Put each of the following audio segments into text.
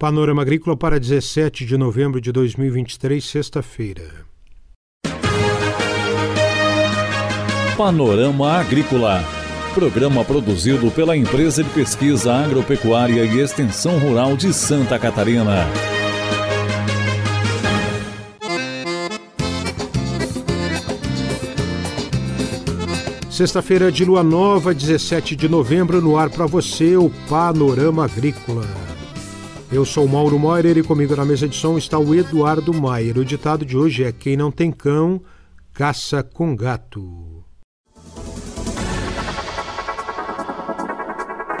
Panorama Agrícola para 17 de novembro de 2023, sexta-feira. Panorama Agrícola. Programa produzido pela Empresa de Pesquisa Agropecuária e Extensão Rural de Santa Catarina. Sexta-feira de lua nova, 17 de novembro, no ar para você o Panorama Agrícola. Eu sou Mauro Moirer e comigo na mesa de som está o Eduardo Maier. O ditado de hoje é: Quem não tem cão, caça com gato.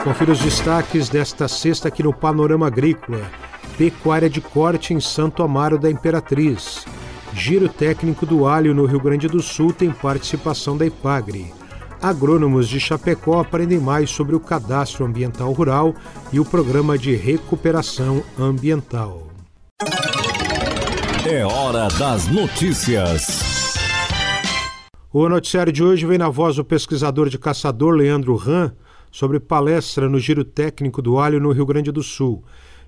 Confira os destaques desta sexta aqui no Panorama Agrícola. Pecuária de corte em Santo Amaro da Imperatriz. Giro técnico do alho no Rio Grande do Sul tem participação da Ipagre agrônomos de Chapecó aprendem mais sobre o cadastro ambiental rural e o programa de recuperação ambiental. É hora das notícias. O noticiário de hoje vem na voz do pesquisador de caçador Leandro Ram sobre palestra no Giro Técnico do Alho no Rio Grande do Sul.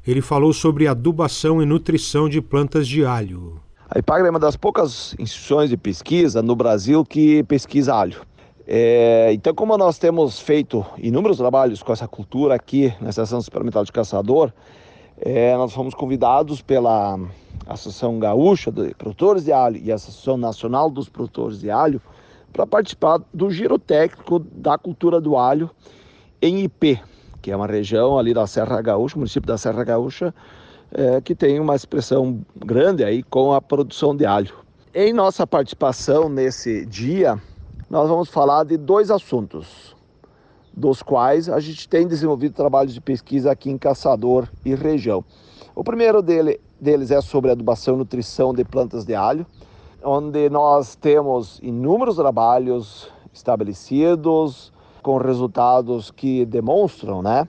Ele falou sobre adubação e nutrição de plantas de alho. A IPAGRE é uma das poucas instituições de pesquisa no Brasil que pesquisa alho. É, então, como nós temos feito inúmeros trabalhos com essa cultura aqui na Estação Experimental de Caçador, é, nós fomos convidados pela Associação Gaúcha de Produtores de Alho e a Associação Nacional dos Produtores de Alho para participar do giro técnico da cultura do alho em IP, que é uma região ali da Serra Gaúcha, município da Serra Gaúcha, é, que tem uma expressão grande aí com a produção de alho. Em nossa participação nesse dia, nós vamos falar de dois assuntos, dos quais a gente tem desenvolvido trabalhos de pesquisa aqui em Caçador e região. O primeiro dele, deles é sobre adubação e nutrição de plantas de alho, onde nós temos inúmeros trabalhos estabelecidos com resultados que demonstram, né,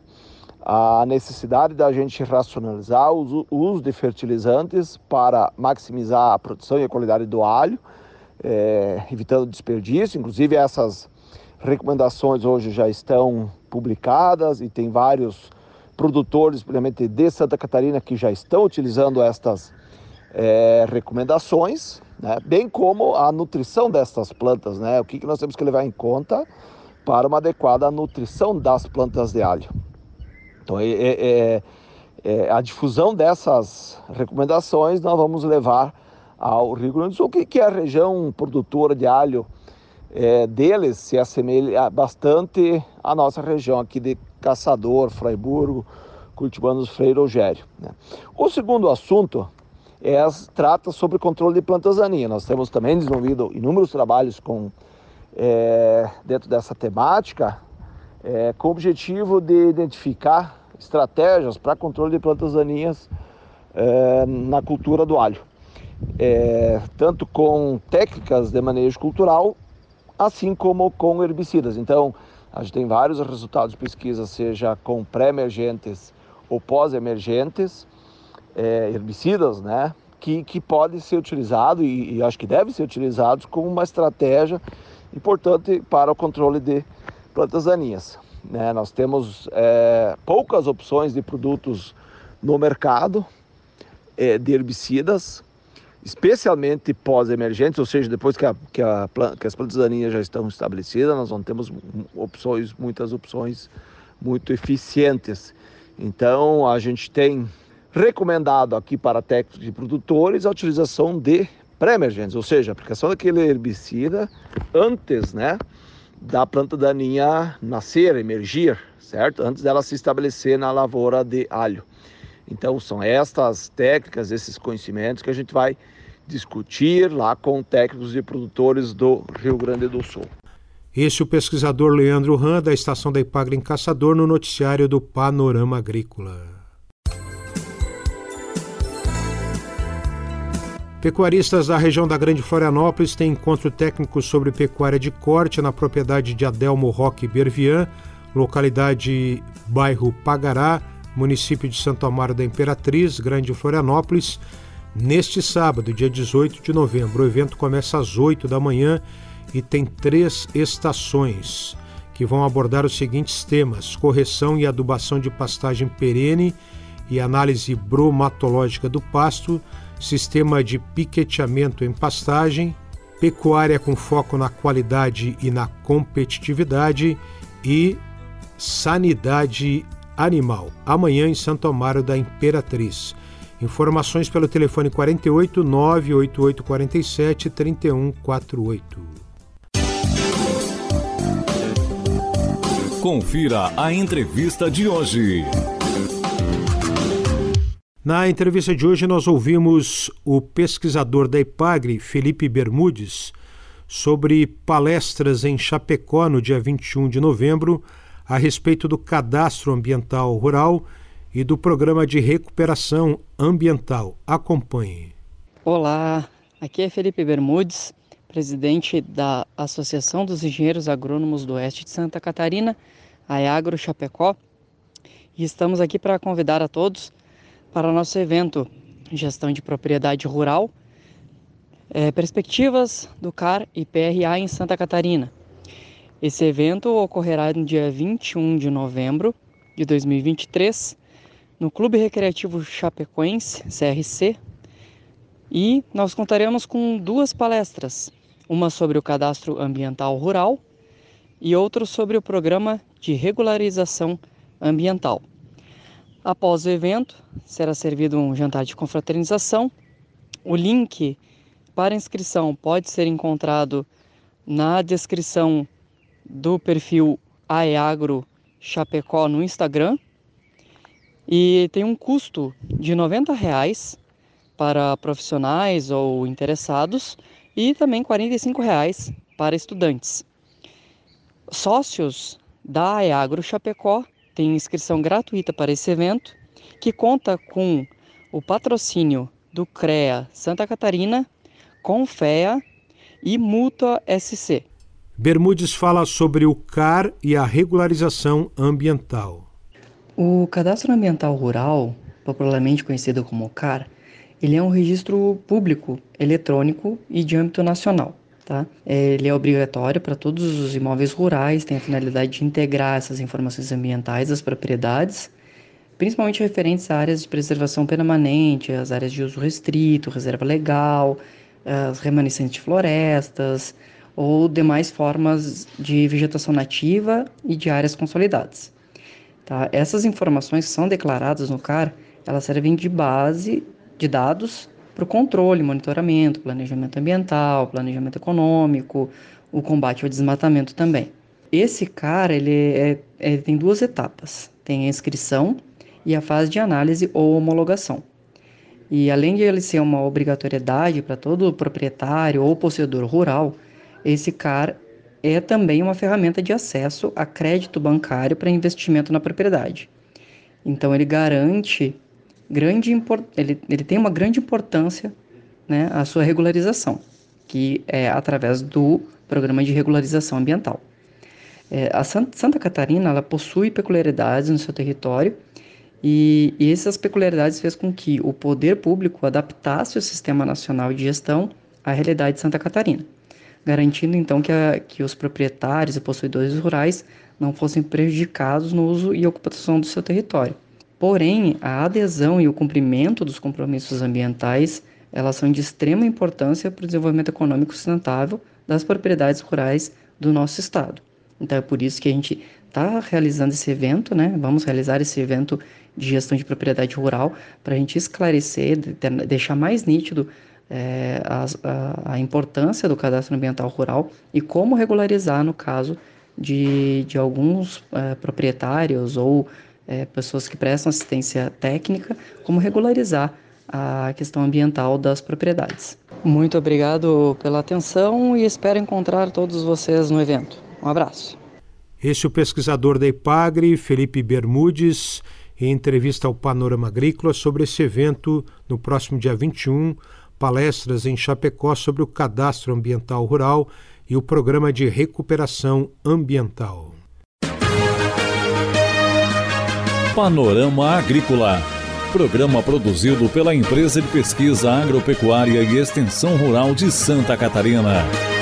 a necessidade da gente racionalizar o uso de fertilizantes para maximizar a produção e a qualidade do alho é, evitando desperdício. Inclusive, essas recomendações hoje já estão publicadas e tem vários produtores, principalmente de Santa Catarina, que já estão utilizando estas é, recomendações, né? bem como a nutrição destas plantas, né? o que, que nós temos que levar em conta para uma adequada nutrição das plantas de alho. Então, é, é, é, a difusão dessas recomendações nós vamos levar ao Rio Grande do Sul, que, que é a região produtora de alho é, deles se assemelha bastante à nossa região aqui de Caçador, Fraiburgo, cultivando Freire Rogério. Né? O segundo assunto é, trata sobre controle de plantas daninhas. Nós temos também desenvolvido inúmeros trabalhos com, é, dentro dessa temática, é, com o objetivo de identificar estratégias para controle de plantas daninhas é, na cultura do alho é, tanto com técnicas de manejo cultural, assim como com herbicidas. Então, a gente tem vários resultados de pesquisa, seja com pré-emergentes ou pós-emergentes, é, herbicidas, né? Que, que podem ser utilizados e, e acho que devem ser utilizados como uma estratégia importante para o controle de plantas daninhas. Né? Nós temos é, poucas opções de produtos no mercado é, de herbicidas especialmente pós-emergentes, ou seja, depois que, a, que, a, que, as plantas daninhas já estão estabelecidas, nós não temos opções, muitas opções muito eficientes. Então, a gente tem recomendado aqui para técnicos e produtores a utilização de pré-emergentes, ou seja, a aplicação daquele herbicida antes, né, da planta daninha nascer, emergir, certo? Antes dela se estabelecer na lavoura de alho. Então, são estas técnicas, esses conhecimentos que a gente vai discutir lá com técnicos e produtores do Rio Grande do Sul. Este é o pesquisador Leandro Ram, da estação da Ipagre em Caçador, no noticiário do Panorama Agrícola. Pecuaristas da região da Grande Florianópolis têm encontro técnico sobre pecuária de corte na propriedade de Adelmo Roque Bervian, localidade bairro Pagará, município de Santo Amaro da Imperatriz, Grande Florianópolis, neste sábado, dia 18 de novembro. O evento começa às 8 da manhã e tem três estações que vão abordar os seguintes temas: correção e adubação de pastagem perene e análise bromatológica do pasto, sistema de piqueteamento em pastagem, pecuária com foco na qualidade e na competitividade e sanidade animal. Amanhã em Santo Amaro da Imperatriz. Informações pelo telefone 48 98847 3148. Confira a entrevista de hoje. Na entrevista de hoje, nós ouvimos o pesquisador da IPAGRE, Felipe Bermudes, sobre palestras em Chapecó no dia 21 de novembro a respeito do cadastro ambiental rural e do programa de recuperação ambiental. Acompanhe. Olá, aqui é Felipe Bermudes, presidente da Associação dos Engenheiros Agrônomos do Oeste de Santa Catarina, a Agro Chapecó, e estamos aqui para convidar a todos para o nosso evento Gestão de Propriedade Rural, é, Perspectivas do CAR e PRA em Santa Catarina. Esse evento ocorrerá no dia 21 de novembro de 2023, no Clube Recreativo Chapecoense, CRC, e nós contaremos com duas palestras, uma sobre o cadastro ambiental rural e outra sobre o programa de regularização ambiental. Após o evento, será servido um jantar de confraternização. O link para inscrição pode ser encontrado na descrição do perfil Aeagro Chapecó no Instagram. E tem um custo de R$ reais para profissionais ou interessados e também R$ reais para estudantes. Sócios da Aeagro Chapecó tem inscrição gratuita para esse evento, que conta com o patrocínio do CREA Santa Catarina, Confea e Mútua SC. Bermudes fala sobre o CAR e a regularização ambiental. O Cadastro Ambiental Rural, popularmente conhecido como CAR, ele é um registro público, eletrônico e de âmbito nacional. Tá? Ele é obrigatório para todos os imóveis rurais, tem a finalidade de integrar essas informações ambientais das propriedades, principalmente referentes a áreas de preservação permanente, as áreas de uso restrito, reserva legal, as remanescentes de florestas ou demais formas de vegetação nativa e de áreas consolidadas. Tá? Essas informações que são declaradas no CAR, elas servem de base de dados para o controle, monitoramento, planejamento ambiental, planejamento econômico, o combate ao desmatamento também. Esse cara ele, é, ele tem duas etapas: tem a inscrição e a fase de análise ou homologação. E além de ele ser uma obrigatoriedade para todo proprietário ou possuidor rural, esse CAR é também uma ferramenta de acesso a crédito bancário para investimento na propriedade. Então ele garante grande ele, ele tem uma grande importância né, a sua regularização, que é através do programa de regularização ambiental. É, a Santa Catarina ela possui peculiaridades no seu território e, e essas peculiaridades fez com que o poder público adaptasse o sistema nacional de gestão à realidade de Santa Catarina, garantindo então que, a, que os proprietários e possuidores rurais não fossem prejudicados no uso e ocupação do seu território. Porém, a adesão e o cumprimento dos compromissos ambientais, elas são de extrema importância para o desenvolvimento econômico sustentável das propriedades rurais do nosso estado. Então é por isso que a gente está realizando esse evento, né? Vamos realizar esse evento de gestão de propriedade rural para a gente esclarecer, deixar mais nítido é, a, a, a, importância do cadastro ambiental rural e como regularizar no caso de, de alguns é, proprietários ou é, pessoas que prestam assistência técnica, como regularizar a questão ambiental das propriedades. Muito obrigado pela atenção e espero encontrar todos vocês no evento. Um abraço. Este é o pesquisador da IPAGRE, Felipe Bermudes, em entrevista ao Panorama Agrícola sobre esse evento no próximo dia 21, palestras em Chapecó sobre o cadastro ambiental rural e o programa de recuperação ambiental. Panorama Agrícola. Programa produzido pela Empresa de Pesquisa Agropecuária e Extensão Rural de Santa Catarina.